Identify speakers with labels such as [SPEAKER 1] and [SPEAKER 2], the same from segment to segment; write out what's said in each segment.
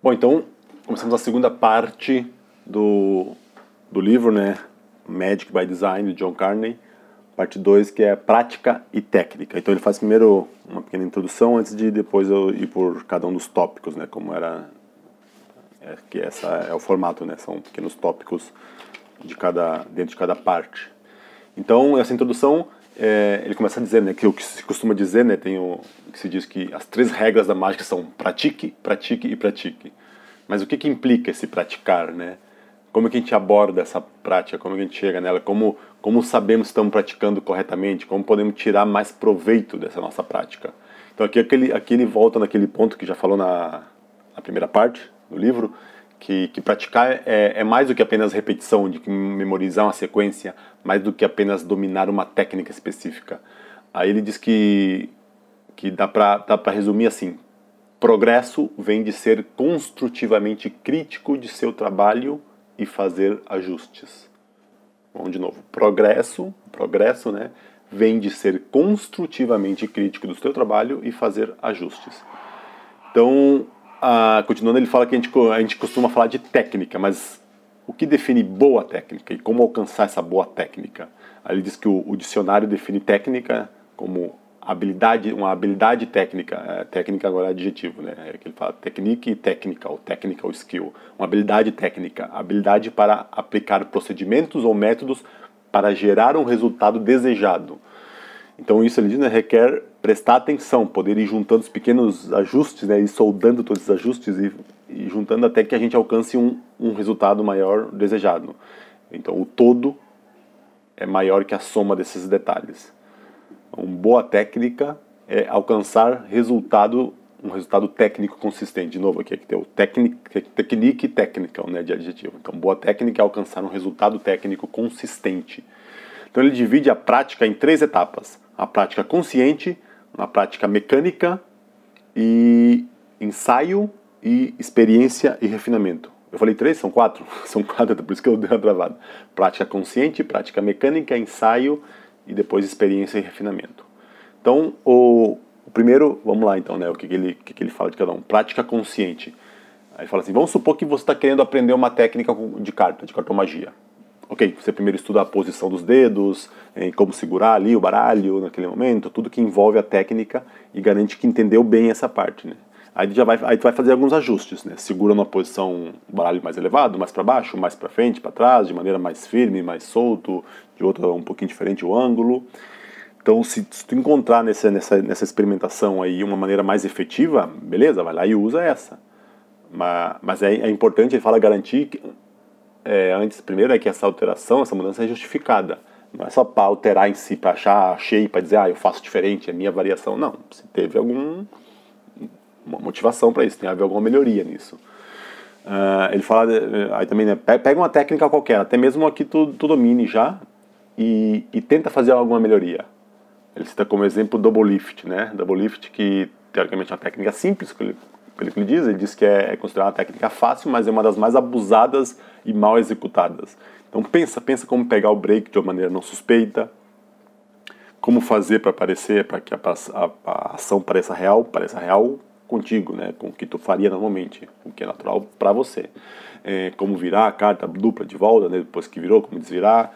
[SPEAKER 1] Bom, então começamos a segunda parte do, do livro, né? Magic by Design, de John Carney, parte 2, que é prática e técnica. Então ele faz primeiro uma pequena introdução antes de depois eu ir por cada um dos tópicos, né? Como era é, que essa é o formato, né? São pequenos tópicos de cada dentro de cada parte. Então essa introdução é, ele começa a dizer, né, que o que se costuma dizer, né, tem o que se diz que as três regras da mágica são pratique, pratique e pratique. Mas o que que implica esse praticar, né? Como é que a gente aborda essa prática? Como é que a gente chega nela? Como como sabemos que estamos praticando corretamente? Como podemos tirar mais proveito dessa nossa prática? Então aqui aquele aqui ele volta naquele ponto que já falou na, na primeira parte do livro, que, que praticar é, é, mais do que apenas repetição, de memorizar uma sequência, mais do que apenas dominar uma técnica específica. Aí ele diz que, que dá para dá resumir assim: progresso vem de ser construtivamente crítico de seu trabalho e fazer ajustes. Vamos de novo: progresso, progresso, né? Vem de ser construtivamente crítico do seu trabalho e fazer ajustes. Então, ah, continuando, ele fala que a gente, a gente costuma falar de técnica, mas o que define boa técnica e como alcançar essa boa técnica? Aí ele diz que o, o dicionário define técnica como habilidade, uma habilidade técnica, é, técnica agora é adjetivo, né? É que ele fala technique e technical, technical skill, uma habilidade técnica, habilidade para aplicar procedimentos ou métodos para gerar um resultado desejado. Então isso ele diz, né, requer prestar atenção, poder ir juntando os pequenos ajustes, né, e soldando todos os ajustes e, e juntando até que a gente alcance um, um resultado maior desejado. Então o todo é maior que a soma desses detalhes. Uma boa técnica é alcançar resultado, um resultado técnico consistente. De novo aqui, aqui tem o technique e technical, né, de adjetivo. Então boa técnica é alcançar um resultado técnico consistente. Então ele divide a prática em três etapas a prática consciente, a prática mecânica e ensaio e experiência e refinamento. Eu falei três, são quatro? São quatro, por isso que eu dei uma travada. Prática consciente, prática mecânica, ensaio e depois experiência e refinamento. Então, o, o primeiro, vamos lá então, né? O que, que ele, que, que ele fala de cada um? Prática consciente. Aí fala assim: vamos supor que você está querendo aprender uma técnica de carta, de cartomagia ok, você primeiro estuda a posição dos dedos, em como segurar ali o baralho naquele momento, tudo que envolve a técnica e garante que entendeu bem essa parte, né? Aí já vai, aí tu vai fazer alguns ajustes, né? Segura numa posição o baralho mais elevado, mais para baixo, mais para frente, para trás, de maneira mais firme, mais solto, de outra um pouquinho diferente o ângulo. Então, se, se tu encontrar nessa, nessa, nessa experimentação aí uma maneira mais efetiva, beleza, vai lá e usa essa. Mas, mas é, é importante, ele fala, garantir que, é, antes, primeiro é que essa alteração, essa mudança é justificada. Não é só para alterar em si, para achar, achei, para dizer, ah, eu faço diferente, é minha variação. Não, se teve algum motivação para isso, tem a ver alguma melhoria nisso. Uh, ele fala, aí também, né, pega uma técnica qualquer, até mesmo aqui tu, tu domine já, e, e tenta fazer alguma melhoria. Ele cita como exemplo o double lift, né? Double lift que teoricamente é uma técnica simples, que ele pelo que ele diz, ele diz que é, é considerada uma técnica fácil, mas é uma das mais abusadas e mal executadas. Então pensa, pensa como pegar o break de uma maneira não suspeita, como fazer para parecer, para que a, a, a, ação pareça real, pareça real contigo, né, com o que tu faria normalmente, o que é natural para você. É, como virar a carta dupla de volta, né, depois que virou, como desvirar.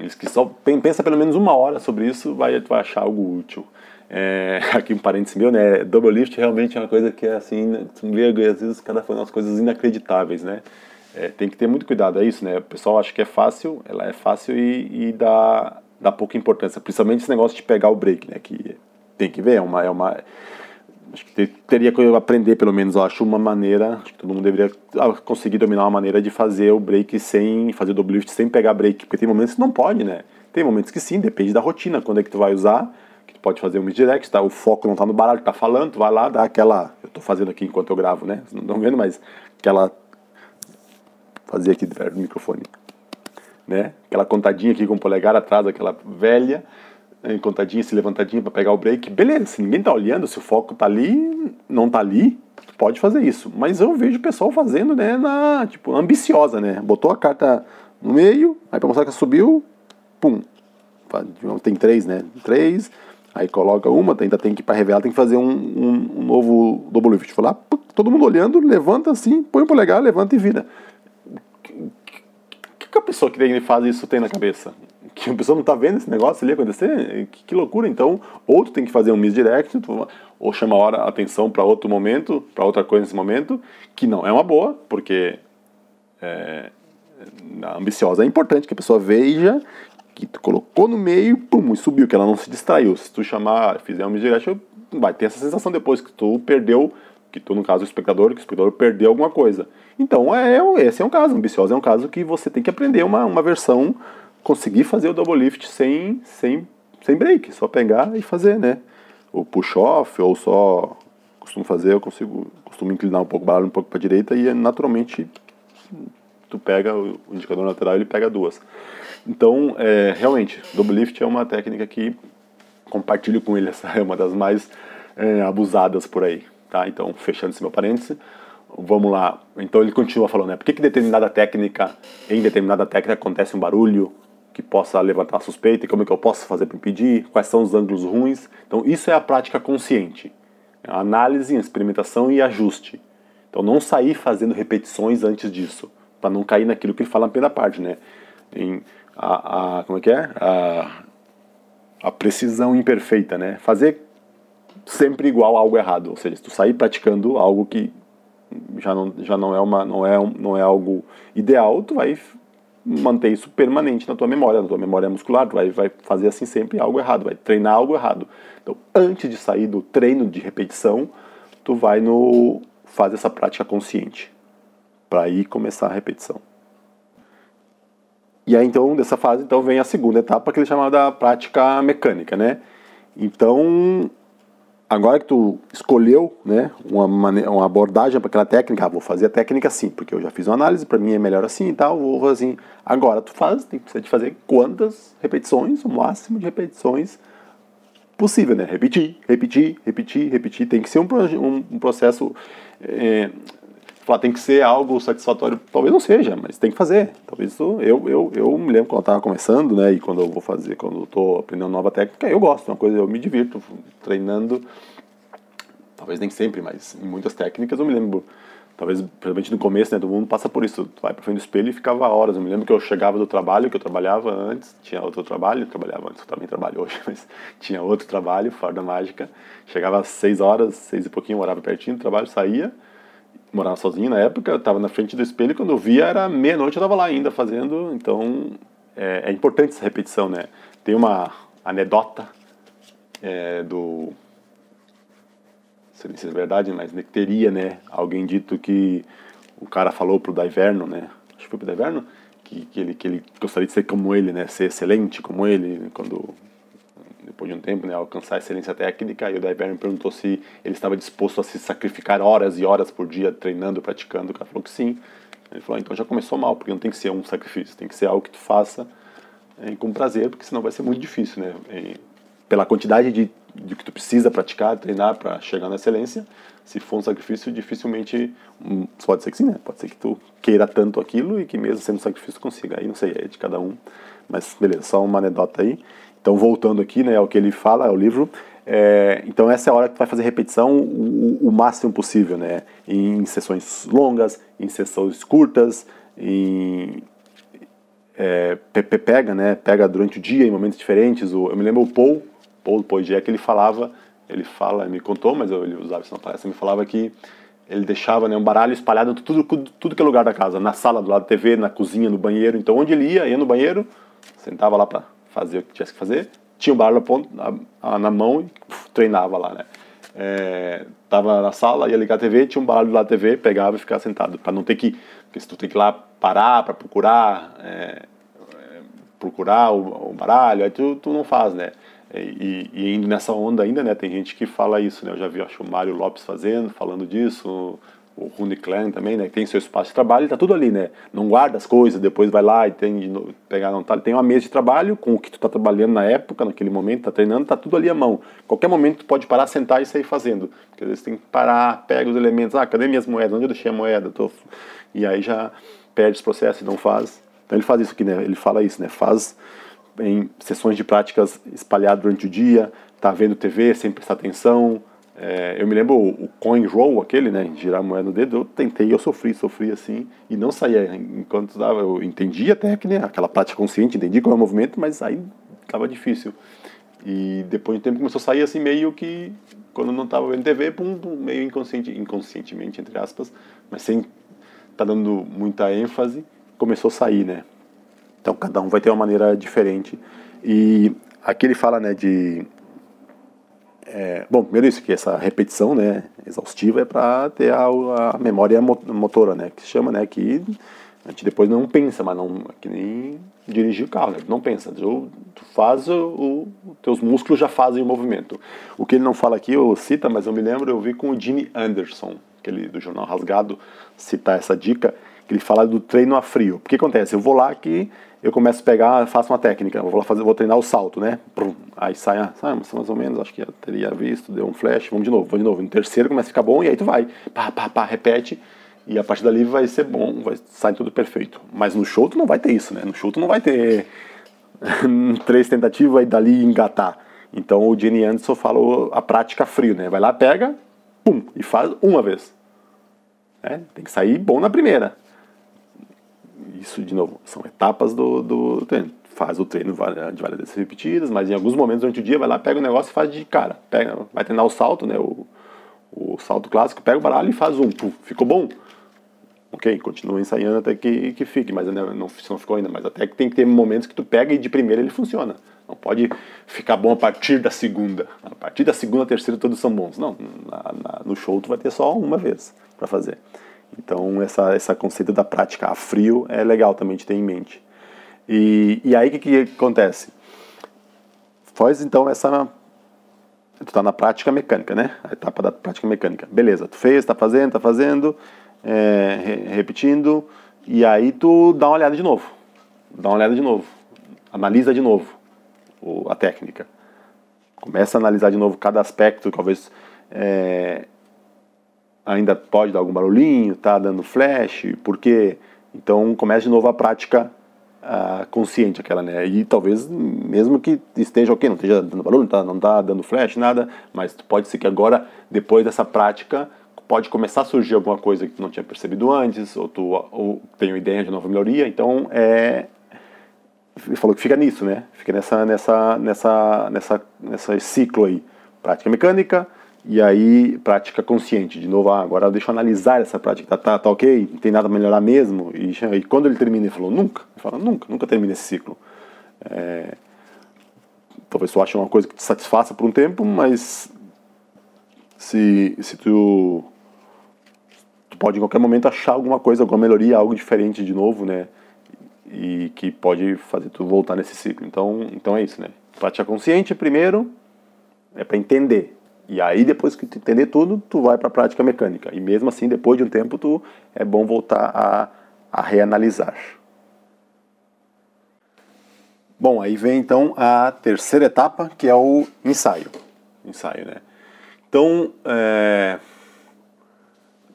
[SPEAKER 1] Eles que só pensa pelo menos uma hora sobre isso, vai, vai achar algo útil. É, aqui um parênteses meu, né? Double lift realmente é uma coisa que é assim, às vezes o cara faz umas coisas inacreditáveis, né? É, tem que ter muito cuidado, é isso, né? O pessoal acha que é fácil, ela é fácil e, e dá, dá pouca importância, principalmente esse negócio de pegar o break, né? Que tem que ver, é uma. É uma acho que teria que aprender, pelo menos, eu acho uma maneira, acho que todo mundo deveria ah, conseguir dominar uma maneira de fazer o break sem, fazer o double lift sem pegar break, porque tem momentos que não pode, né? Tem momentos que sim, depende da rotina, quando é que tu vai usar, pode fazer um misdirect, tá? O foco não está no baralho, está falando, vai lá, dá aquela. Eu estou fazendo aqui enquanto eu gravo, né? Vocês não estão vendo, mas aquela. Fazer aqui perto do microfone. Né? Aquela contadinha aqui com o polegar atrás, aquela velha, contadinha, se levantadinha para pegar o break. Beleza, se ninguém está olhando, se o foco está ali, não está ali, pode fazer isso. Mas eu vejo o pessoal fazendo, né, na, tipo, ambiciosa, né? Botou a carta no meio, aí para mostrar que subiu, pum. Tem três, né? Três, Aí coloca uma, ainda tem que para revelar, tem que fazer um, um, um novo double lift. Falar, todo mundo olhando, levanta assim, põe o polegar, levanta e vira. O que, que a pessoa que faz isso tem na cabeça? Que a pessoa não está vendo esse negócio ali acontecer? Que, que, loucura. Então, ou tu tem que fazer um misdirect, ou chama a hora, atenção para outro momento, para outra coisa nesse momento, que não é uma boa, porque é, ambiciosa é importante que a pessoa veja que tu colocou no meio pum, e subiu, que ela não se distraiu. Se tu chamar, fizer um misdirect, vai ter essa sensação depois que tu perdeu, que tu, no caso, o espectador, que o espectador perdeu alguma coisa. Então, é, esse é um caso. Ambiciosa é um caso que você tem que aprender uma, uma versão, conseguir fazer o double lift sem, sem, sem break, só pegar e fazer, né? O push-off, ou só costumo fazer, eu consigo, costumo inclinar um pouco o baralho um pouco para a direita e naturalmente tu pega o indicador lateral ele pega duas. Então, é, realmente, double lift é uma técnica que compartilho com ele, essa é uma das mais é, abusadas por aí, tá? Então, fechando esse meu parêntese, vamos lá. Então ele continua falando, né? Por que, que determinada técnica, em determinada técnica acontece um barulho que possa levantar suspeita e como é que eu posso fazer para impedir? Quais são os ângulos ruins? Então isso é a prática consciente. A análise, experimentação e ajuste. Então não sair fazendo repetições antes disso para não cair naquilo que ele fala na primeira parte, né? Em a, a como é que é? A, a precisão imperfeita, né? Fazer sempre igual a algo errado, ou seja, se tu sair praticando algo que já não, já não é uma não é não é algo ideal, tu vai manter isso permanente na tua memória, na tua memória muscular, tu vai, vai fazer assim sempre algo errado, vai treinar algo errado. Então, antes de sair do treino de repetição, tu vai no faz essa prática consciente para aí começar a repetição. E aí então dessa fase então vem a segunda etapa que ele chamava da prática mecânica, né? Então agora que tu escolheu, né, uma, uma abordagem para aquela técnica, ah, vou fazer a técnica assim, porque eu já fiz uma análise, para mim é melhor assim e tal, vou fazer assim. Agora tu faz, tem que fazer quantas repetições, o máximo de repetições possível, né? Repetir, repetir, repetir, repetir. Tem que ser um, um, um processo é, falar tem que ser algo satisfatório, talvez não seja, mas tem que fazer. Talvez isso, eu, eu, eu me lembro quando eu estava começando, né, e quando eu vou fazer, quando eu estou aprendendo nova técnica, eu gosto, uma coisa, eu me divirto treinando, talvez nem sempre, mas em muitas técnicas eu me lembro, talvez, principalmente no começo, né, todo mundo passa por isso, tu vai para frente do espelho e ficava horas, eu me lembro que eu chegava do trabalho, que eu trabalhava antes, tinha outro trabalho, trabalhava antes, eu também trabalho hoje, mas tinha outro trabalho fora da mágica, chegava às seis horas, seis e pouquinho, morava pertinho do trabalho, saía, morava sozinho na época, estava na frente do espelho, quando eu via era meia-noite, eu estava lá ainda fazendo, então é, é, importante essa repetição, né? Tem uma anedota é, do, não sei se é verdade, mas teria, né, alguém dito que o cara falou pro Daiverno, né, acho que foi pro Daiverno, que, que, ele, que ele gostaria de ser como ele, né, ser excelente como ele, quando depois de um tempo, né, alcançar a excelência técnica, e o Daiver me perguntou se ele estava disposto a se sacrificar horas e horas por dia treinando, praticando. O cara falou que sim. Ele falou, então já começou mal, porque não tem que ser um sacrifício, tem que ser algo que tu faça é, com prazer, porque senão vai ser muito difícil, né? E, pela quantidade de, de que tu precisa praticar, treinar para chegar na excelência, se for um sacrifício, dificilmente, um, pode ser que sim, né? Pode ser que tu queira tanto aquilo e que mesmo sendo um sacrifício consiga. Aí não sei, é de cada um. Mas beleza, só uma anedota aí. Então, voltando aqui né, ao que ele fala, ao livro, é, então essa é a hora que tu vai fazer repetição o, o, máximo possível, né? Em sessões longas, em sessões curtas, em é, pega, né? Pega durante o dia em momentos diferentes. O, eu me lembro o Paul, Paul Paul Jack, ele falava, ele fala, me contou, mas eu, ele usava isso na palestra, me falava que ele deixava né, um baralho espalhado em tudo, tudo que é lugar da casa, na sala do lado da TV, na cozinha, no banheiro. Então onde ele ia, ia no banheiro, sentava lá para fazer o que tivesse que fazer, tinha o baralho na, na mão e treinava lá, né? É, tava na sala, ia ligar a TV, tinha um baralho lá da TV, pegava e ficava sentado, para não ter que, porque se tu tem que ir lá parar para procurar, é, é, procurar o, o, baralho, aí tu, tu não faz, né? E, e, indo nessa onda ainda, né? Tem gente que fala isso, né? Eu já vi, acho, o Mário Lopes fazendo, falando disso, o Rune Clan também, né, tem seu espaço de trabalho, está tudo ali, né? Não guarda as coisas, depois vai lá e tem de pegar não tá, tem uma mesa de trabalho com o que tu está trabalhando na época, naquele momento, está treinando, está tudo ali à mão. Qualquer momento tu pode parar, sentar e sair fazendo. Porque às vezes tem que parar, pega os elementos, ah, cadê minhas moedas? Onde eu deixei a moeda? Tô... E aí já perde os processos e não faz. Então ele faz isso aqui, né? Ele fala isso, né? Faz em sessões de práticas espalhadas durante o dia, tá vendo TV sem prestar atenção. É, eu me lembro o, coin roll, aquele, né, girar a moeda no dedo, eu tentei, eu sofri, sofri assim, e não saía enquanto dava, eu entendia a técnica, aquela prática consciente, entendi qual é o movimento, mas aí estava difícil. E depois de tempo começou a sair assim meio que quando não estava vendo TV, pum, pum, meio inconsciente, inconscientemente entre aspas, mas sem tá dando muita ênfase, começou a sair, né? Então cada um vai ter uma maneira diferente. E aqui ele fala, né, de é, bom, primeiro isso que essa repetição, né, exaustiva é para ter a, a, memória motora, né, que se chama, né, que a gente depois não pensa, mas não é que nem dirigir o carro, né? não pensa, tu, tu faz o, teus músculos já fazem o movimento. O que ele não fala aqui, ou cita, mas eu me lembro, eu vi com o Jimmy Anderson, aquele do jornal Rasgado, citar essa dica, que ele fala do treino a frio. O que acontece? Eu vou lá aqui, eu começo a pegar, faço uma técnica, vou lá fazer, vou treinar o salto, né? Aí sai, ah, sai mais ou menos, acho que teria visto, deu um flash, vamos de novo, vamos de novo. No terceiro começa a ficar bom e aí tu vai, pá, pá, pá, repete e a partir dali vai ser bom, vai sair tudo perfeito. Mas no show tu não vai ter isso, né? No show tu não vai ter três tentativas e dali engatar. Então o Jenny Anderson falou a prática frio, né? Vai lá, pega, pum, e faz uma vez. É, tem que sair bom na primeira. Isso, de novo, são etapas do, do treino. Faz o treino de várias vezes repetidas, mas em alguns momentos durante o dia vai lá, pega o negócio e faz de cara. Pega, vai treinar o salto, né? O, o salto clássico, pega o baralho e faz um. Pum, ficou bom? ok, continua ensaiando até que, que fique, mas não, não, não ficou ainda. Mas até que tem que ter momentos que tu pega e de primeira ele funciona. Não pode ficar bom a partir da segunda. A partir da segunda, terceira, todos são bons. Não, na, na, no show tu vai ter só uma vez para fazer. Então, essa, essa conceito da prática a frio é legal também de ter em mente. E, e aí, o que, que acontece? Faz, então, essa... Tu está na prática mecânica, né? A etapa da prática mecânica. Beleza, tu fez, está fazendo, está fazendo é, re repetindo, e aí tu dá uma olhada de novo. Dá uma olhada de novo. Analisa de novo o, a técnica. Começa a analisar de novo cada aspecto, talvez é, ainda pode dar algum barulhinho, tá dando flash, porque então começa de novo a prática uh, consciente aquela, né? E talvez mesmo que esteja ok, não esteja dando barulho, não tá, não tá dando flash, nada, mas pode ser que agora, depois dessa prática, pode começar a surgir alguma coisa que tu não tinha percebido antes, ou tu ou tem uma ideia de nova melhoria. Então, é, falou que fica nisso, né? Fica nessa, nessa, nessa, nessa, nessa ciclo aí, prática mecânica e aí prática consciente. De novo, ah, agora deixa eu analisar essa prática, tá, tá, tá ok, não tem nada a melhorar mesmo. E, e quando ele termina, ele falou nunca, ele fala nunca, nunca termina esse ciclo. É, talvez tu ache uma coisa que te satisfaça por um tempo, mas se, se tu tu pode em qualquer momento achar alguma coisa, alguma melhoria, algo diferente de novo, né? E que pode fazer tu voltar nesse ciclo. Então, então é isso, né? Prática consciente primeiro é para entender. E aí depois que tu entender tudo, tu vai para a prática mecânica. E mesmo assim, depois de um tempo, tu é bom voltar a, a reanalisar. Bom, aí vem então a terceira etapa, que é o ensaio. Ensaio, né? Então, é,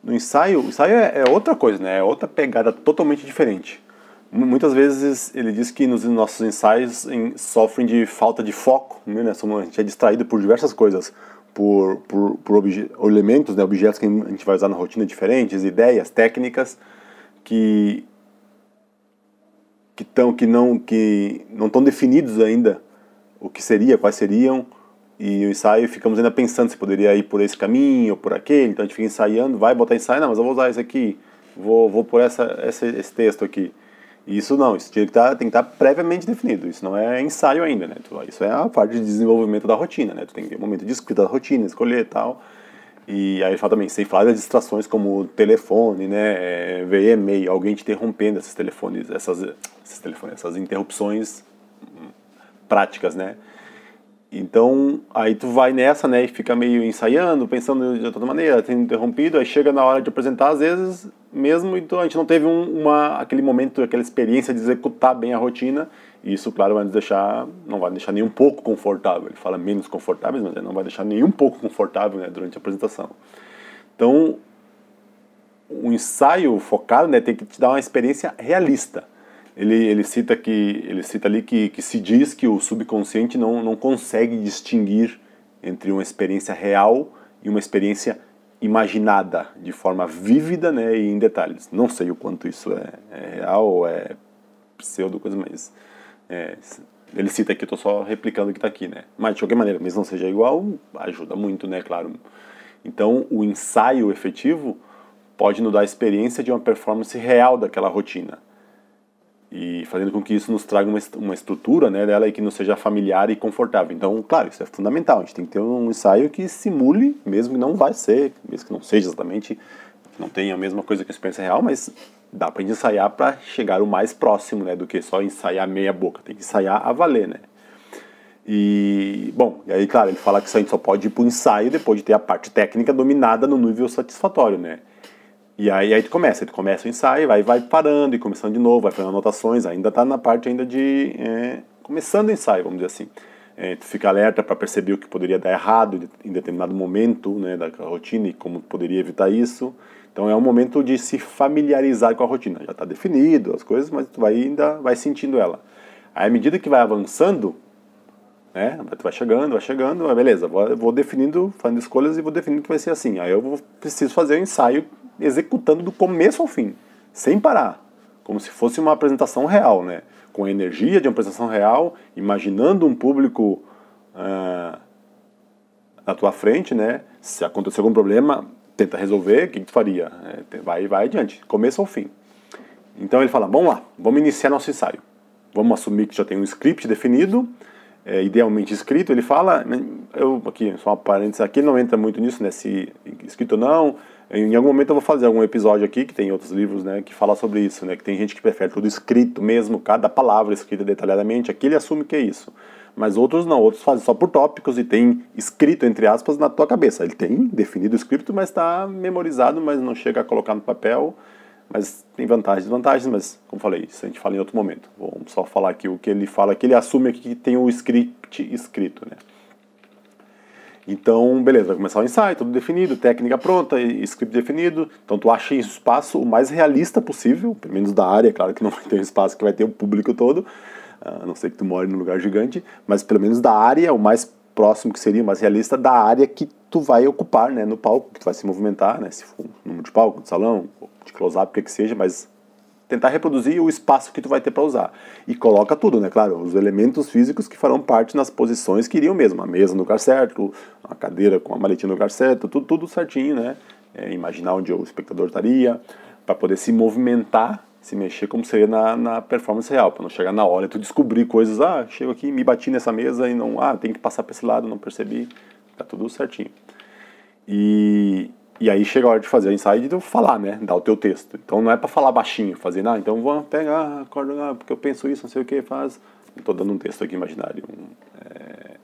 [SPEAKER 1] no ensaio, o ensaio é, é, outra coisa, né? É outra pegada totalmente diferente. Muitas vezes ele diz que nos nossos ensaios em, sofrem de falta de foco, né? a gente é distraído por diversas coisas, por, por, por elementos, né? objetos que a gente vai usar na rotina diferentes, ideias, técnicas que que, tão, que não que não estão definidos ainda o que seria, quais seriam, e o ensaio ficamos ainda pensando se poderia ir por esse caminho ou por aquele, então a gente fica ensaiando, vai botar ensaio, não, mas eu vou usar esse aqui, vou, vou por essa, essa, esse texto aqui. Isso não, isso tem que, tá, tem que estar tá previamente definido, isso não é ensaio ainda, né? Isso é a parte de desenvolvimento da rotina, né? Tu tem que ter um momento de escrita da rotina, escolher e tal. E aí fala também, sem falar das distrações como telefone, né? Ver e-mail, alguém te interrompendo esses telefones, essas, esses telefones, essas interrupções hum, práticas, né? Então, aí tu vai nessa, né, e fica meio ensaiando, pensando de outra maneira, tendo interrompido, aí chega na hora de apresentar, às vezes, mesmo, então a gente não teve um, uma, aquele momento, aquela experiência de executar bem a rotina, e isso, claro, vai nos deixar, não vai deixar nem um pouco confortável, ele fala menos confortável, mas não vai deixar nem um pouco confortável, né, durante a apresentação. Então, o ensaio focado, né, tem que te dar uma experiência realista, ele, ele cita que ele cita ali que, que se diz que o subconsciente não, não consegue distinguir entre uma experiência real e uma experiência imaginada de forma vívida né, e em detalhes. Não sei o quanto isso é, é real ou é pseudo coisa, mas é, ele cita aqui, estou só replicando o que está aqui, né? Mas de qualquer maneira, mesmo não seja igual, ajuda muito, né? Claro. Então, o ensaio efetivo pode nos dar a experiência de uma performance real daquela rotina e fazendo com que isso nos traga uma, uma estrutura né, dela e que não seja familiar e confortável. Então, claro, isso é fundamental. A gente tem que ter um ensaio que simule, mesmo que não vai ser, mesmo que não seja exatamente, não tenha a mesma coisa que a experiência real, mas dá para ensaiar para chegar o mais próximo, né, do que só ensaiar meia boca. Tem que ensaiar a valer, né? E, bom, e aí, claro, ele fala que a gente só pode ir para o ensaio depois de ter a parte técnica dominada no nível satisfatório, né? E aí, aí tu começa, tu começa o ensaio, vai, vai parando e começando de novo, vai fazendo anotações, ainda está na parte ainda de é, começando o ensaio, vamos dizer assim. É, tu fica alerta para perceber o que poderia dar errado em determinado momento né, da rotina e como poderia evitar isso. Então é um momento de se familiarizar com a rotina. Já está definido as coisas, mas tu vai ainda vai sentindo ela. Aí, à medida que vai avançando, né, vai chegando, vai chegando, beleza, vou, vou definindo, fazendo escolhas e vou definindo que vai ser assim. Aí eu vou, preciso fazer o ensaio executando do começo ao fim, sem parar, como se fosse uma apresentação real, né? Com a energia de uma apresentação real, imaginando um público uh, na tua frente, né? Se acontecer algum problema, tenta resolver, o que, que tu faria? É, vai, vai adiante, começo ao fim. Então ele fala, vamos lá, vamos iniciar nosso ensaio. Vamos assumir que já tem um script definido, é, idealmente escrito. Ele fala, né, eu aqui só uma parênteses aqui, não entra muito nisso, né? Se escrito ou não, em algum momento eu vou fazer algum episódio aqui, que tem outros livros, né, que fala sobre isso, né, que tem gente que prefere tudo escrito mesmo, cada palavra escrita detalhadamente, aqui ele assume que é isso. Mas outros não, outros fazem só por tópicos e tem escrito, entre aspas, na tua cabeça. Ele tem definido o escrito, mas está memorizado, mas não chega a colocar no papel. Mas tem vantagens e desvantagens, mas como falei, isso a gente fala em outro momento. Vamos só falar aqui o que ele fala, que ele assume aqui que tem o script escrito, né. Então, beleza, vai começar o ensaio, tudo definido, técnica pronta, script definido. Então, tu acha esse espaço o mais realista possível, pelo menos da área, claro que não vai ter um espaço que vai ter o público todo, a não ser que tu more num lugar gigante, mas pelo menos da área, o mais próximo que seria, o mais realista da área que tu vai ocupar, né, no palco, que tu vai se movimentar, né, se for um número de palco, de salão, de close-up, o que que seja, mas tentar reproduzir o espaço que tu vai ter para usar. E coloca tudo, né? Claro, os elementos físicos que farão parte nas posições que iriam mesmo. A mesa no lugar certo, a cadeira com a maletinha no lugar certo, tudo, tudo certinho, né? É, imaginar onde o espectador estaria, para poder se movimentar, se mexer como seria na, na performance real, para não chegar na hora e tu descobrir coisas, ah, chego aqui, me bati nessa mesa e não, ah, tem que passar para esse lado, não percebi, tá tudo certinho. E, e aí chega a hora de fazer o ensaio e de falar, né? Dar o teu texto. Então não é para falar baixinho, fazer, ah, então vou pegar, acorda, ah, porque eu penso isso, não sei o que, faz. Estou dando um texto aqui imaginário. É,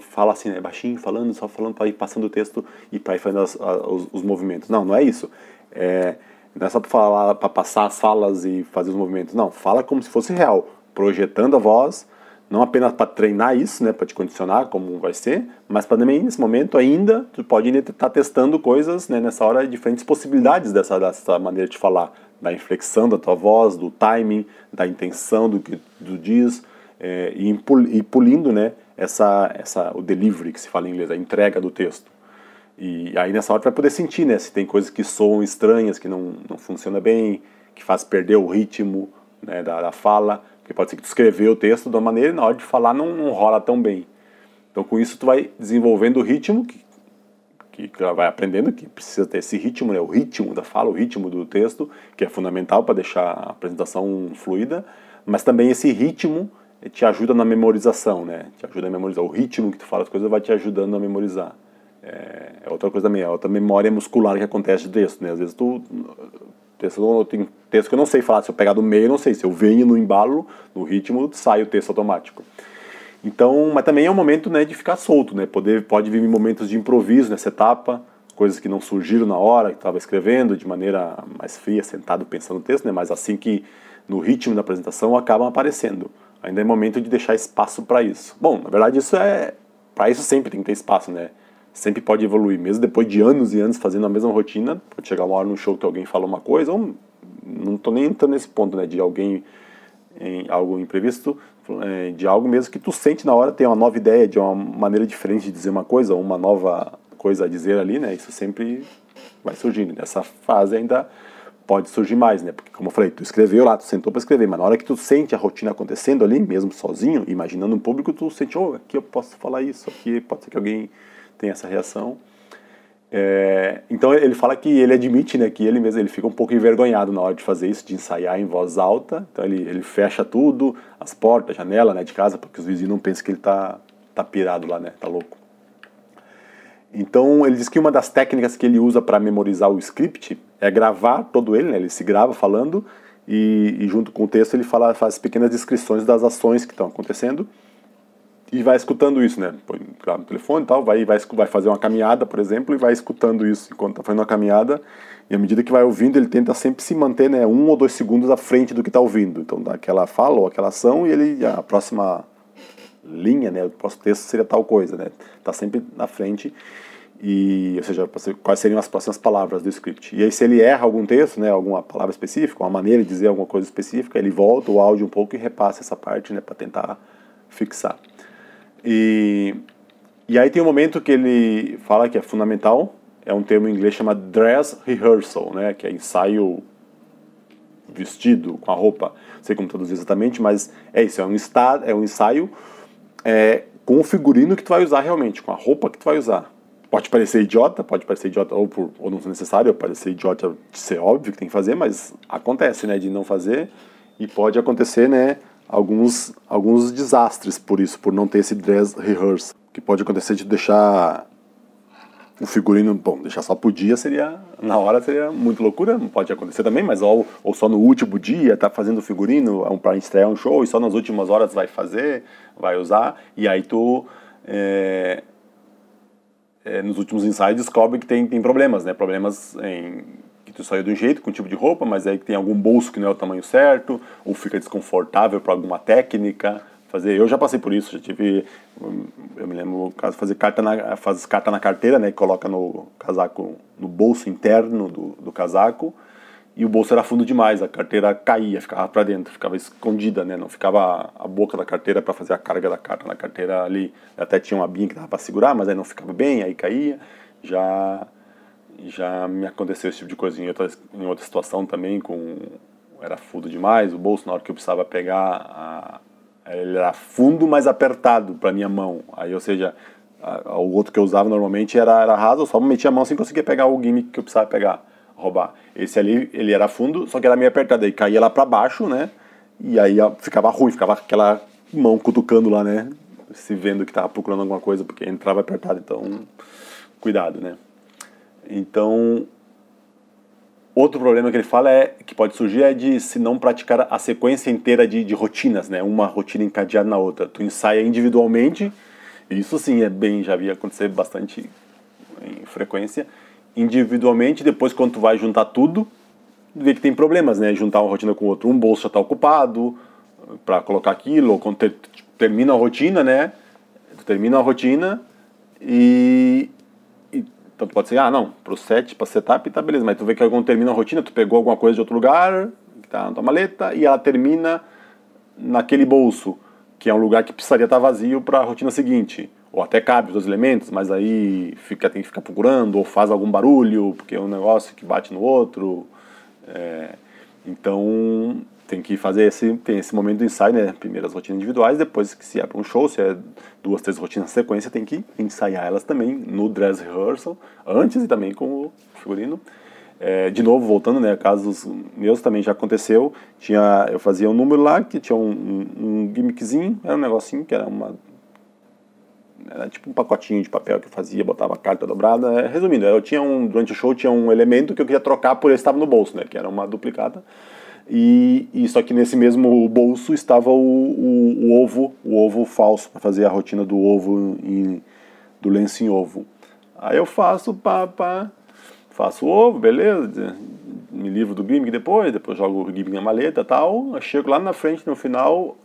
[SPEAKER 1] fala assim, né? Baixinho, falando, só falando para ir passando o texto e para ir fazendo as, os, os, movimentos. Não, não é isso. É, não é só para falar, para passar as falas e fazer os movimentos. Não, fala como se fosse real, projetando a voz não apenas para treinar isso, né, para te condicionar como vai ser, mas para também nesse momento ainda tu pode estar tá testando coisas, né, nessa hora diferentes possibilidades dessa dessa maneira de falar, da inflexão da tua voz, do timing, da intenção do que tu diz, é, e, e pulindo, né, essa essa o delivery que se fala em inglês, a entrega do texto. E aí nessa hora tu vai poder sentir, né, se tem coisas que soam estranhas, que não não funciona bem, que faz perder o ritmo, né, da, da fala porque pode ser que tu escreveu o texto de uma maneira e na hora de falar não, não rola tão bem. Então com isso tu vai desenvolvendo o ritmo, que, que, vai aprendendo que precisa ter esse ritmo, né? o ritmo da fala, o ritmo do texto, que é fundamental para deixar a apresentação fluida, mas também esse ritmo te ajuda na memorização, né? Te ajuda a memorizar. O ritmo que tu fala as coisas vai te ajudando a memorizar. É, é outra coisa também, é outra memória muscular que acontece de texto, né? Às vezes tu Texto, tem texto que eu não sei falar, se eu pegar do meio, eu não sei. Se eu venho no embalo, no ritmo, sai o texto automático. Então, mas também é um momento né, de ficar solto, né? Poder, pode vir momentos de improviso nessa etapa, coisas que não surgiram na hora, que estava escrevendo, de maneira mais fria, sentado pensando no texto, né? Mas assim que no ritmo da apresentação acabam aparecendo. Ainda é momento de deixar espaço para isso. Bom, na verdade isso é para isso sempre tem que ter espaço, né? sempre pode evoluir, mesmo depois de anos e anos fazendo a mesma rotina, pode chegar uma hora no show que alguém fala uma coisa, ou não estou nem entrando nesse ponto, né, de alguém em algo imprevisto, é, de algo mesmo que tu sente na hora, tem uma nova ideia, de uma maneira diferente de dizer uma coisa, uma nova coisa a dizer ali, né? Isso sempre vai surgindo. Nessa fase ainda pode surgir mais, né? Porque como eu falei, tu escreveu lá, tu sentou para escrever, mas na hora que tu sente a rotina acontecendo ali, mesmo sozinho, imaginando um público, tu sente, oh, aqui eu posso falar isso, aqui pode ser que alguém tenha essa reação. É, então ele fala que ele admite, né, que ele mesmo ele fica um pouco envergonhado na hora de fazer isso, de ensaiar em voz alta. Então ele, ele fecha tudo, as portas, a janela, né, de casa, porque os vizinhos não pensam que ele tá tá pirado lá, né, tá louco. Então ele diz que uma das técnicas que ele usa para memorizar o script é gravar todo ele, né, ele se grava falando e, e junto com o texto ele fala, faz pequenas descrições das ações que estão acontecendo e vai escutando isso, né? Põe no telefone e tal, vai, vai, vai fazer uma caminhada, por exemplo, e vai escutando isso enquanto está fazendo uma caminhada. E à medida que vai ouvindo, ele tenta sempre se manter né, um ou dois segundos à frente do que está ouvindo. Então, dá aquela fala ou aquela ação e ele, a próxima linha, né, o próximo texto seria tal coisa, né? Está sempre na frente. E, ou seja, quais seriam as próximas palavras do script. E aí, se ele erra algum texto, né, alguma palavra específica, uma maneira de dizer alguma coisa específica, ele volta o áudio um pouco e repassa essa parte né, para tentar fixar. E, e aí tem um momento que ele fala que é fundamental, é um termo em inglês chamado dress rehearsal, né, que é ensaio vestido com a roupa, não sei como traduzir exatamente, mas é isso, é um, estado, é um ensaio é, com o figurino que tu vai usar realmente, com a roupa que tu vai usar. Pode parecer idiota, pode parecer idiota ou, por, ou não ser necessário, pode parecer idiota de ser óbvio que tem que fazer, mas acontece, né, de não fazer e pode acontecer, né, alguns, alguns desastres por isso, por não ter esse dress rehearsal. Que pode acontecer de deixar o figurino, bom, deixar só pro dia seria, na hora seria muito loucura, pode acontecer também, mas ou, ou só no último dia tá fazendo o figurino um, para estrear um show e só nas últimas horas vai fazer, vai usar, e aí tu é, é, nos últimos ensaios descobre que tem, tem problemas, né, problemas em tu saiu de um jeito, com um tipo de roupa, mas aí tem algum bolso que não é o tamanho certo, ou fica desconfortável para alguma técnica. Fazer, eu já passei por isso, já tive, eu me lembro, fazer carta na, faz carta na carteira, né, coloca no casaco, no bolso interno do, do casaco, e o bolso era fundo demais, a carteira caía, ficava para dentro, ficava escondida, né? Não ficava a boca da carteira para fazer a carga da carta na carteira ali. Até tinha uma abinha que dava para segurar, mas aí não ficava bem, aí caía. Já já me aconteceu esse tipo de coisa em outra, em outra situação também, com era fundo demais, o bolso na hora que eu precisava pegar, a, ele era fundo, mas apertado para minha mão. Aí, ou seja, a, o outro que eu usava normalmente era, era raso, eu só metia a mão sem conseguir pegar o gimmick que eu precisava pegar, roubar. Esse ali, ele era fundo, só que era meio apertado, aí caía lá para baixo, né? E aí ficava ruim, ficava aquela mão cutucando lá, né? Se vendo que estava procurando alguma coisa, porque entrava apertado, então cuidado, né? Então, outro problema que ele fala é que pode surgir é de se não praticar a sequência inteira de, de rotinas, né? Uma rotina encadeada na outra. Tu ensaia individualmente, isso sim é bem, já havia acontecer bastante em frequência. Individualmente, depois quando tu vai juntar tudo, vê que tem problemas, né? Juntar uma rotina com outra. Um bolso já está ocupado para colocar aquilo, ou quando ter, termina a rotina, né? Tu termina a rotina e então pode ser, ah, não, pro set, pra setup, tá beleza, mas tu vê que quando termina a rotina, tu pegou alguma coisa de outro lugar, que tá na tua maleta, e ela termina naquele bolso, que é um lugar que precisaria estar tá vazio para a rotina seguinte. Ou até cabe os dois elementos, mas aí fica, tem que ficar procurando, ou faz algum barulho, porque é um negócio que bate no outro. É, então, tem que fazer esse, tem esse momento do ensaio, né? Primeiro as rotinas individuais, depois que se é para um show, se é duas, três rotinas na sequência, tem que ensaiar elas também no dress rehearsal, antes e também com o figurino. É, de novo, voltando, né? Casos meus também já aconteceu. Tinha, eu fazia um número lá que tinha um, um, um gimmickzinho, era um negocinho que era uma. Era tipo um pacotinho de papel que eu fazia, botava a carta dobrada. É, resumindo, eu tinha um, durante o show tinha um elemento que eu queria trocar por ele estava no bolso, né? Que era uma duplicata. E, e só que nesse mesmo bolso estava o, o, o ovo, o ovo falso, para fazer a rotina do ovo, em, do lenço em ovo. Aí eu faço, pá, faço o ovo, beleza, me livro do gimmick depois, depois jogo o gimmick na maleta tal, chego lá na frente, no final,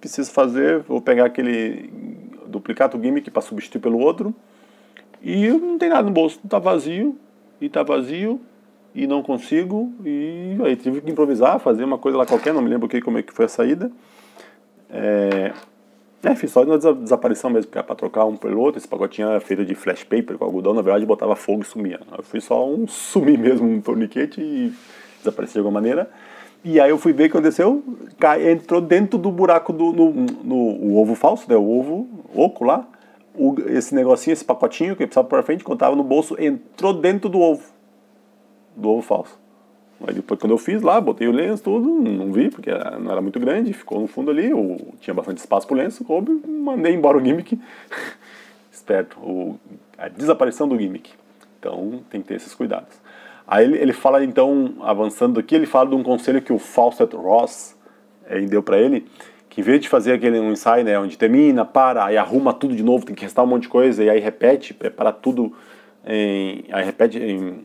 [SPEAKER 1] preciso fazer, vou pegar aquele duplicato gimmick para substituir pelo outro, e não tem nada no bolso, está vazio, e está vazio, e não consigo, e aí tive que improvisar, fazer uma coisa lá qualquer, não me lembro que, como é que foi a saída. É, é fiz só uma desaparição mesmo, porque era para trocar um pelo outro, esse pacotinho era feito de flash paper com algodão, na verdade botava fogo e sumia. Eu fui só um sumir mesmo, um torniquete e desaparecer de alguma maneira. E aí eu fui ver o que aconteceu, entrou dentro do buraco do no, no ovo falso, né, o ovo oco lá, o, esse negocinho, esse pacotinho que precisava para frente, estava no bolso, entrou dentro do ovo, do ovo falso. Aí depois quando eu fiz lá, botei o lenço, tudo, não vi, porque não era muito grande, ficou no fundo ali, eu tinha bastante espaço pro lenço, coube, mandei embora o gimmick. Esperto, o, a desaparição do gimmick. Então tem que ter esses cuidados. Aí ele, ele fala, então, avançando aqui, ele fala de um conselho que o Fawcett Ross é, deu para ele, que em vez de fazer aquele um ensaio, né, onde termina, para, aí arruma tudo de novo, tem que restar um monte de coisa, e aí repete, prepara tudo, em, aí repete em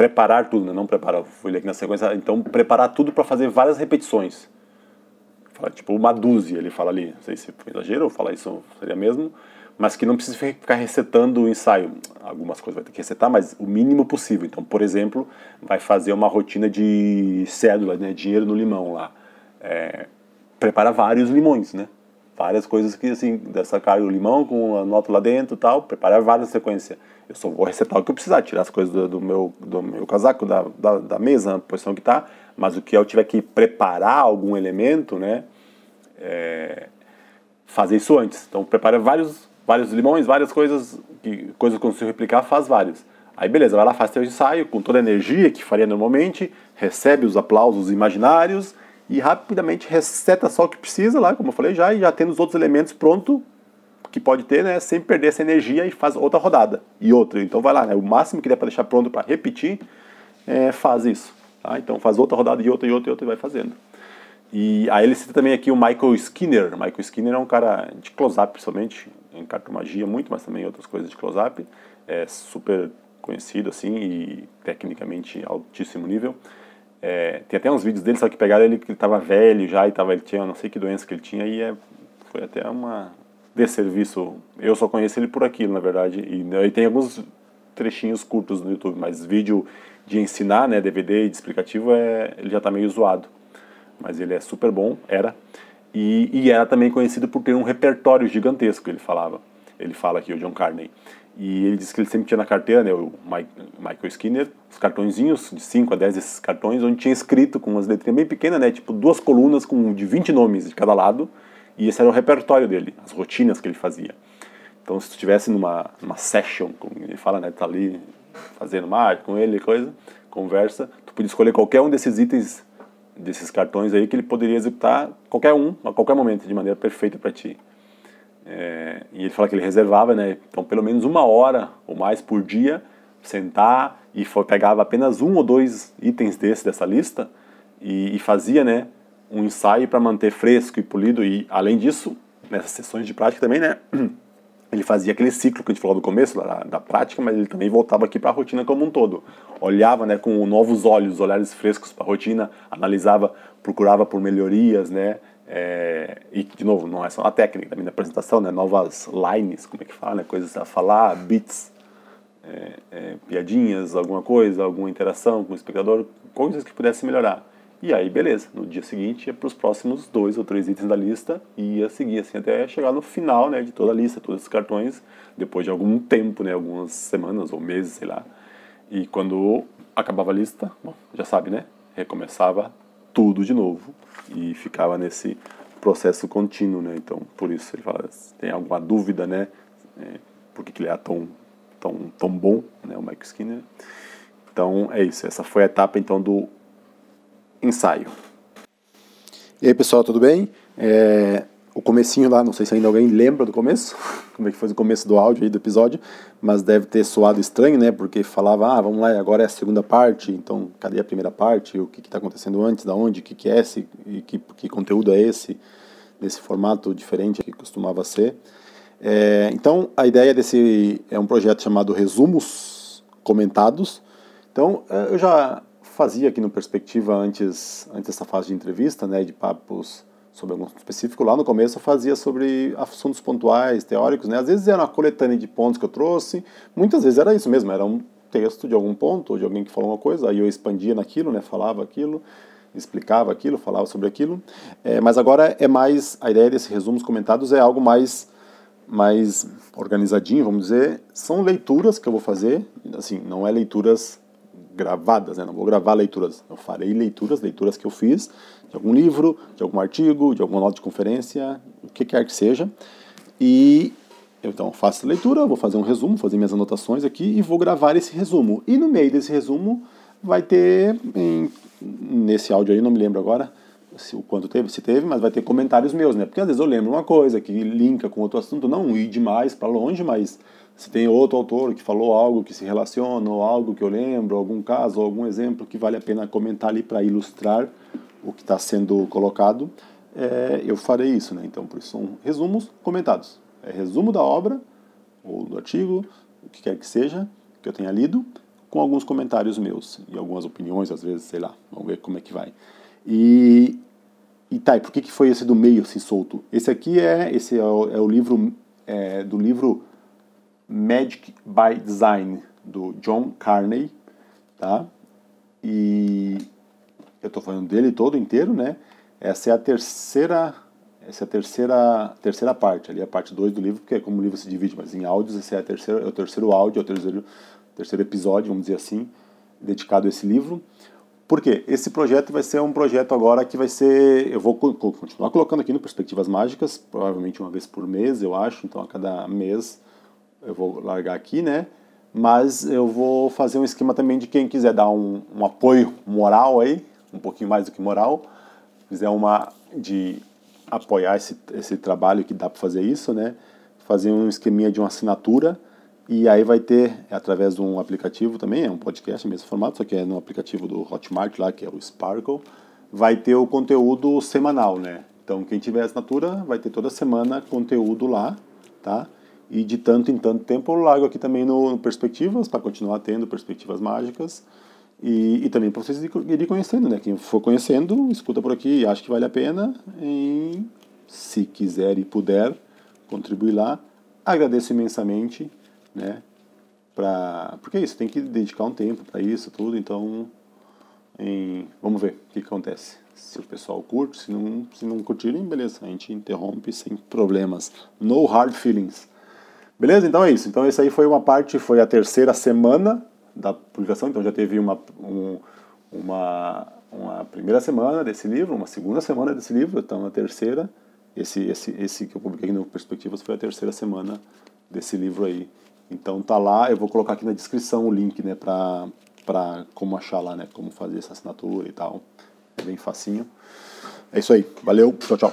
[SPEAKER 1] preparar tudo, né, não preparar, fui ler aqui na sequência, então preparar tudo para fazer várias repetições. Fala, tipo uma dúzia, ele fala ali, não sei se foi exagero ou falar isso seria mesmo, mas que não precisa ficar resetando o ensaio. Algumas coisas vai ter que resetar, mas o mínimo possível. Então, por exemplo, vai fazer uma rotina de cédula, né, dinheiro no limão lá. É, prepara vários limões, né? Várias coisas que, assim, dessa cara o limão com a nota lá dentro tal, prepara várias sequências. Eu só vou resetar o que eu precisar, tirar as coisas do, do meu, do meu casaco, da, da, da mesa, posição que está, mas o que eu tiver que preparar algum elemento, né? É, fazer isso antes. Então, prepara vários vários limões, várias coisas, que, coisas que eu consigo replicar, faz vários. Aí beleza, vai lá, faz teu ensaio com toda a energia que faria normalmente, recebe os aplausos imaginários e rapidamente reseta só o que precisa lá, como eu falei já, e já tendo os outros elementos pronto que pode ter, né, sem perder essa energia e faz outra rodada e outra. Então vai lá, né, o máximo que der para deixar pronto para repetir, é, faz isso. Tá? Então faz outra rodada e outra e outra e outra e vai fazendo. E aí ele cita também aqui o Michael Skinner. Michael Skinner é um cara de close-up, principalmente, em cartomagia muito, mas também outras coisas de close-up. É super conhecido, assim, e tecnicamente altíssimo nível. É, tem até uns vídeos dele, só que pegaram ele que ele estava velho já e tava, ele tinha não sei que doença que ele tinha e é, foi até uma desserviço. Eu só conheço ele por aquilo, na verdade. E, né, e tem alguns trechinhos curtos no YouTube, mas vídeo de ensinar, né, DVD de explicativo, é, ele já está meio zoado mas ele é super bom, era. E, e, era também conhecido por ter um repertório gigantesco, ele falava. Ele fala aqui, o John Carney. E ele disse que ele sempre tinha na carteira, né, o Michael Skinner, os cartõezinhos, de 5 a 10 desses cartões, onde tinha escrito com umas letrinhas bem pequenas, né, tipo duas colunas com de 20 nomes de cada lado, e esse era o repertório dele, as rotinas que ele fazia. Então, se tu estivesse numa, numa session, como ele fala, né, tá ali fazendo uma com ele, coisa, conversa, tu podia escolher qualquer um desses itens desses cartões aí que ele poderia executar qualquer um, a qualquer momento, de maneira perfeita para ti. É, e ele fala que ele reservava, né? Então, pelo menos uma hora ou mais por dia, sentar e pegava apenas um ou dois itens desse dessa lista e, e fazia, né? Um ensaio para manter fresco e polido. E, além disso, nessas sessões de prática também, né? ele fazia aquele ciclo que a gente falou no começo da, da prática, mas ele também voltava aqui para a rotina como um todo. Olhava, né, com novos olhos, olhares frescos para a rotina, analisava, procurava por melhorias, né, é, e de novo, não é só a técnica, também na apresentação, né, novas lines, como é que fala, né, coisas a falar, bits, é, é, piadinhas, alguma coisa, alguma interação com o espectador, coisas que pudesse melhorar. E aí, beleza, no dia seguinte ia para os próximos dois ou três itens da lista e ia seguir assim até chegar no final né, de toda a lista, todos esses cartões, depois de algum tempo, né, algumas semanas ou meses, sei lá. E quando acabava a lista, bom, já sabe, né? Recomeçava tudo de novo e ficava nesse processo contínuo, né? Então, por isso ele fala, tem alguma dúvida, né? É, por que, que ele é tão, tão, tão bom, né? O Mike Skinner. Então, é isso. Essa foi a etapa, então, do ensaio. E aí pessoal, tudo bem? É, o comecinho lá, não sei se ainda alguém lembra do começo, como é que foi o começo do áudio aí do episódio, mas deve ter soado estranho, né? Porque falava, ah, vamos lá, agora é a segunda parte, então cadê a primeira parte? O que está acontecendo antes, da onde, o que, que é esse, e que, que conteúdo é esse, nesse formato diferente que costumava ser. É, então, a ideia desse é um projeto chamado Resumos Comentados. Então, é, eu já fazia aqui no Perspectiva antes, antes dessa fase de entrevista, né, de papos sobre algum específico, lá no começo eu fazia sobre assuntos pontuais, teóricos, né, às vezes era uma coletânea de pontos que eu trouxe, muitas vezes era isso mesmo, era um texto de algum ponto, ou de alguém que falou uma coisa, aí eu expandia naquilo, né, falava aquilo, explicava aquilo, falava sobre aquilo. É, mas agora é mais, a ideia desses resumos comentados é algo mais, mais organizadinho, vamos dizer. São leituras que eu vou fazer, assim, não é leituras gravadas, né? não vou gravar leituras, eu farei leituras, leituras que eu fiz, de algum livro, de algum artigo, de alguma nota de conferência, o que quer que seja. E eu então faço a leitura, vou fazer um resumo, fazer minhas anotações aqui e vou gravar esse resumo. E no meio desse resumo vai ter, em, nesse áudio aí, não me lembro agora se, o quanto teve, se teve, mas vai ter comentários meus, né? Porque às vezes eu lembro uma coisa que linka com outro assunto, não ir demais para longe, mas se tem outro autor que falou algo que se relaciona, ou algo que eu lembro, algum caso, algum exemplo que vale a pena comentar ali para ilustrar o que está sendo colocado, é, eu farei isso, né? Então, por isso são resumos comentados. É resumo da obra, ou do artigo, o que quer que seja, que eu tenha lido, com alguns comentários meus e algumas opiniões, às vezes, sei lá, vamos ver como é que vai. E, e tá, e por que, que foi esse do meio assim solto? Esse aqui é, esse é o, é o livro, é, do livro Magic by Design, do John Carney, tá? E eu estou falando dele todo inteiro, né? Essa é a terceira essa é a terceira, terceira parte, ali a parte 2 do livro, porque como o livro se divide, mas em áudios, esse é, a terceira, é o terceiro áudio, é o terceiro, terceiro episódio, vamos dizer assim, dedicado a esse livro. Por quê? Esse projeto vai ser um projeto agora que vai ser. Eu vou continuar colocando aqui no Perspectivas Mágicas, provavelmente uma vez por mês, eu acho, então a cada mês eu vou largar aqui, né? Mas eu vou fazer um esquema também de quem quiser dar um, um apoio moral aí, um pouquinho mais do que moral, quiser uma de apoiar esse, esse trabalho que dá para fazer isso, né? Fazer um esqueminha de uma assinatura e aí vai ter, através de um aplicativo também, é um podcast mesmo formato, só que é no aplicativo do Hotmart lá, que é o Sparkle, vai ter o conteúdo semanal, né? Então quem tiver assinatura vai ter toda semana conteúdo lá, tá? E de tanto em tanto tempo eu largo aqui também no, no Perspectivas, para continuar tendo Perspectivas Mágicas. E, e também para vocês irem conhecendo, né? Quem for conhecendo, escuta por aqui acha que vale a pena. E, se quiser e puder contribuir lá, agradeço imensamente, né? Pra, porque é isso, tem que dedicar um tempo para isso, tudo. Então, em, vamos ver o que, que acontece. Se o pessoal curte, se não, se não curtirem, beleza, a gente interrompe sem problemas. No hard feelings. Beleza? Então é isso. Então, essa aí foi uma parte, foi a terceira semana da publicação, então já teve uma, um, uma, uma primeira semana desse livro, uma segunda semana desse livro, então a terceira, esse, esse, esse que eu publiquei no Perspectivas foi a terceira semana desse livro aí. Então tá lá, eu vou colocar aqui na descrição o link, né, pra, pra como achar lá, né, como fazer essa assinatura e tal. É bem facinho. É isso aí, valeu, tchau, tchau.